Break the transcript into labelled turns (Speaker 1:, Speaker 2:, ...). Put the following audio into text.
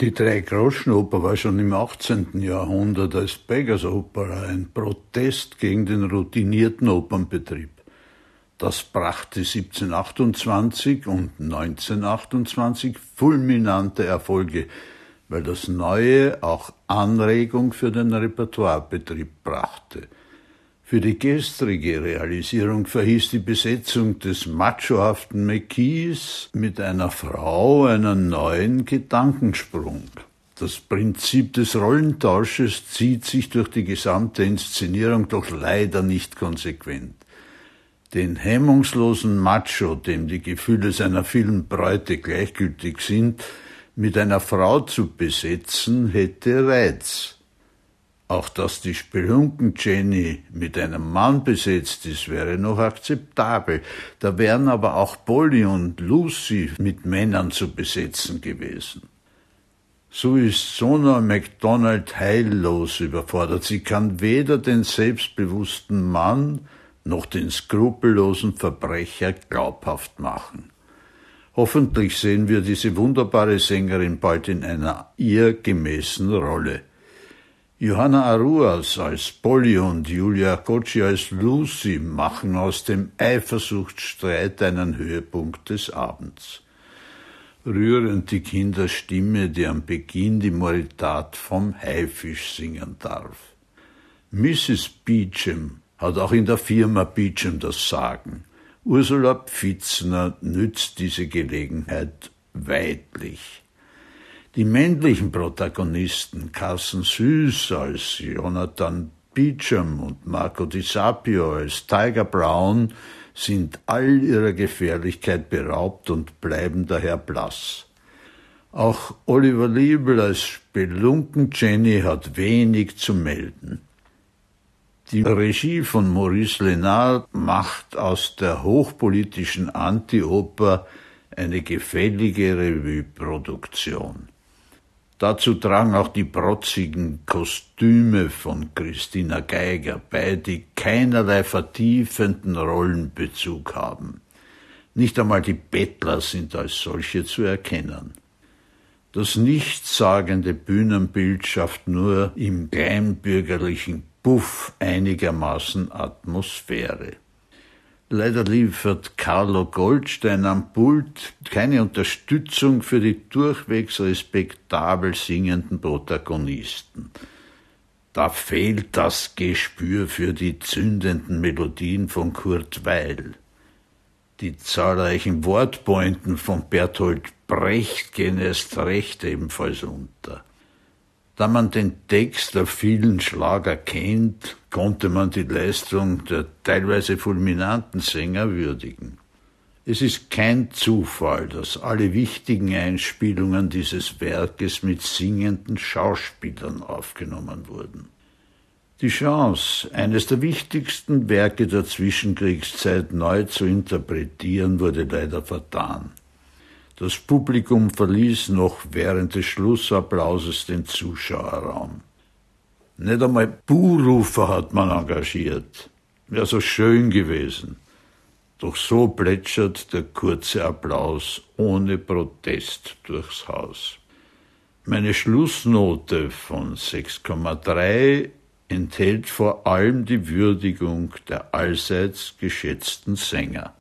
Speaker 1: Die Dreigroschenoper war schon im 18. Jahrhundert als Beggars Opera ein Protest gegen den routinierten Opernbetrieb. Das brachte 1728 und 1928 fulminante Erfolge, weil das Neue auch Anregung für den Repertoirebetrieb brachte. Für die gestrige Realisierung verhieß die Besetzung des machohaften McKees mit einer Frau einen neuen Gedankensprung. Das Prinzip des Rollentausches zieht sich durch die gesamte Inszenierung, doch leider nicht konsequent. Den hemmungslosen Macho, dem die Gefühle seiner vielen Bräute gleichgültig sind, mit einer Frau zu besetzen, hätte Reiz. Auch dass die Spelunken Jenny mit einem Mann besetzt ist, wäre noch akzeptabel. Da wären aber auch Polly und Lucy mit Männern zu besetzen gewesen. So ist Sona MacDonald heillos überfordert. Sie kann weder den selbstbewussten Mann noch den skrupellosen Verbrecher glaubhaft machen. Hoffentlich sehen wir diese wunderbare Sängerin bald in einer ihr gemäßen Rolle. Johanna Aruas als Polly und Julia Cocci als Lucy machen aus dem Eifersuchtsstreit einen Höhepunkt des Abends. Rührend die Kinderstimme, die am Beginn die Moritat vom Haifisch singen darf. Mrs. Beecham hat auch in der Firma Beecham das Sagen. Ursula Pfitzner nützt diese Gelegenheit weidlich. Die männlichen Protagonisten Carsten Süß als Jonathan Beecham und Marco Di Sapio als Tiger Brown sind all ihrer Gefährlichkeit beraubt und bleiben daher blass. Auch Oliver Liebel als Spelunken Jenny hat wenig zu melden. Die Regie von Maurice Lenard macht aus der hochpolitischen Anti-Oper eine gefällige Revue-Produktion. Dazu tragen auch die protzigen Kostüme von Christina Geiger bei, die keinerlei vertiefenden Rollenbezug haben. Nicht einmal die Bettler sind als solche zu erkennen. Das nichtssagende Bühnenbild schafft nur im kleinbürgerlichen Buff einigermaßen Atmosphäre. Leider liefert Carlo Goldstein am Pult keine Unterstützung für die durchwegs respektabel singenden Protagonisten. Da fehlt das Gespür für die zündenden Melodien von Kurt Weil. Die zahlreichen Wortpointen von Bertolt Brecht gehen erst recht ebenfalls unter. Da man den Text der vielen Schlager kennt, konnte man die Leistung der teilweise fulminanten Sänger würdigen. Es ist kein Zufall, dass alle wichtigen Einspielungen dieses Werkes mit singenden Schauspielern aufgenommen wurden. Die Chance, eines der wichtigsten Werke der Zwischenkriegszeit neu zu interpretieren, wurde leider vertan. Das Publikum verließ noch während des Schlussapplauses den Zuschauerraum. Nicht einmal Buhrufer hat man engagiert. Wäre so schön gewesen. Doch so plätschert der kurze Applaus ohne Protest durchs Haus. Meine Schlussnote von 6,3 enthält vor allem die Würdigung der allseits geschätzten Sänger.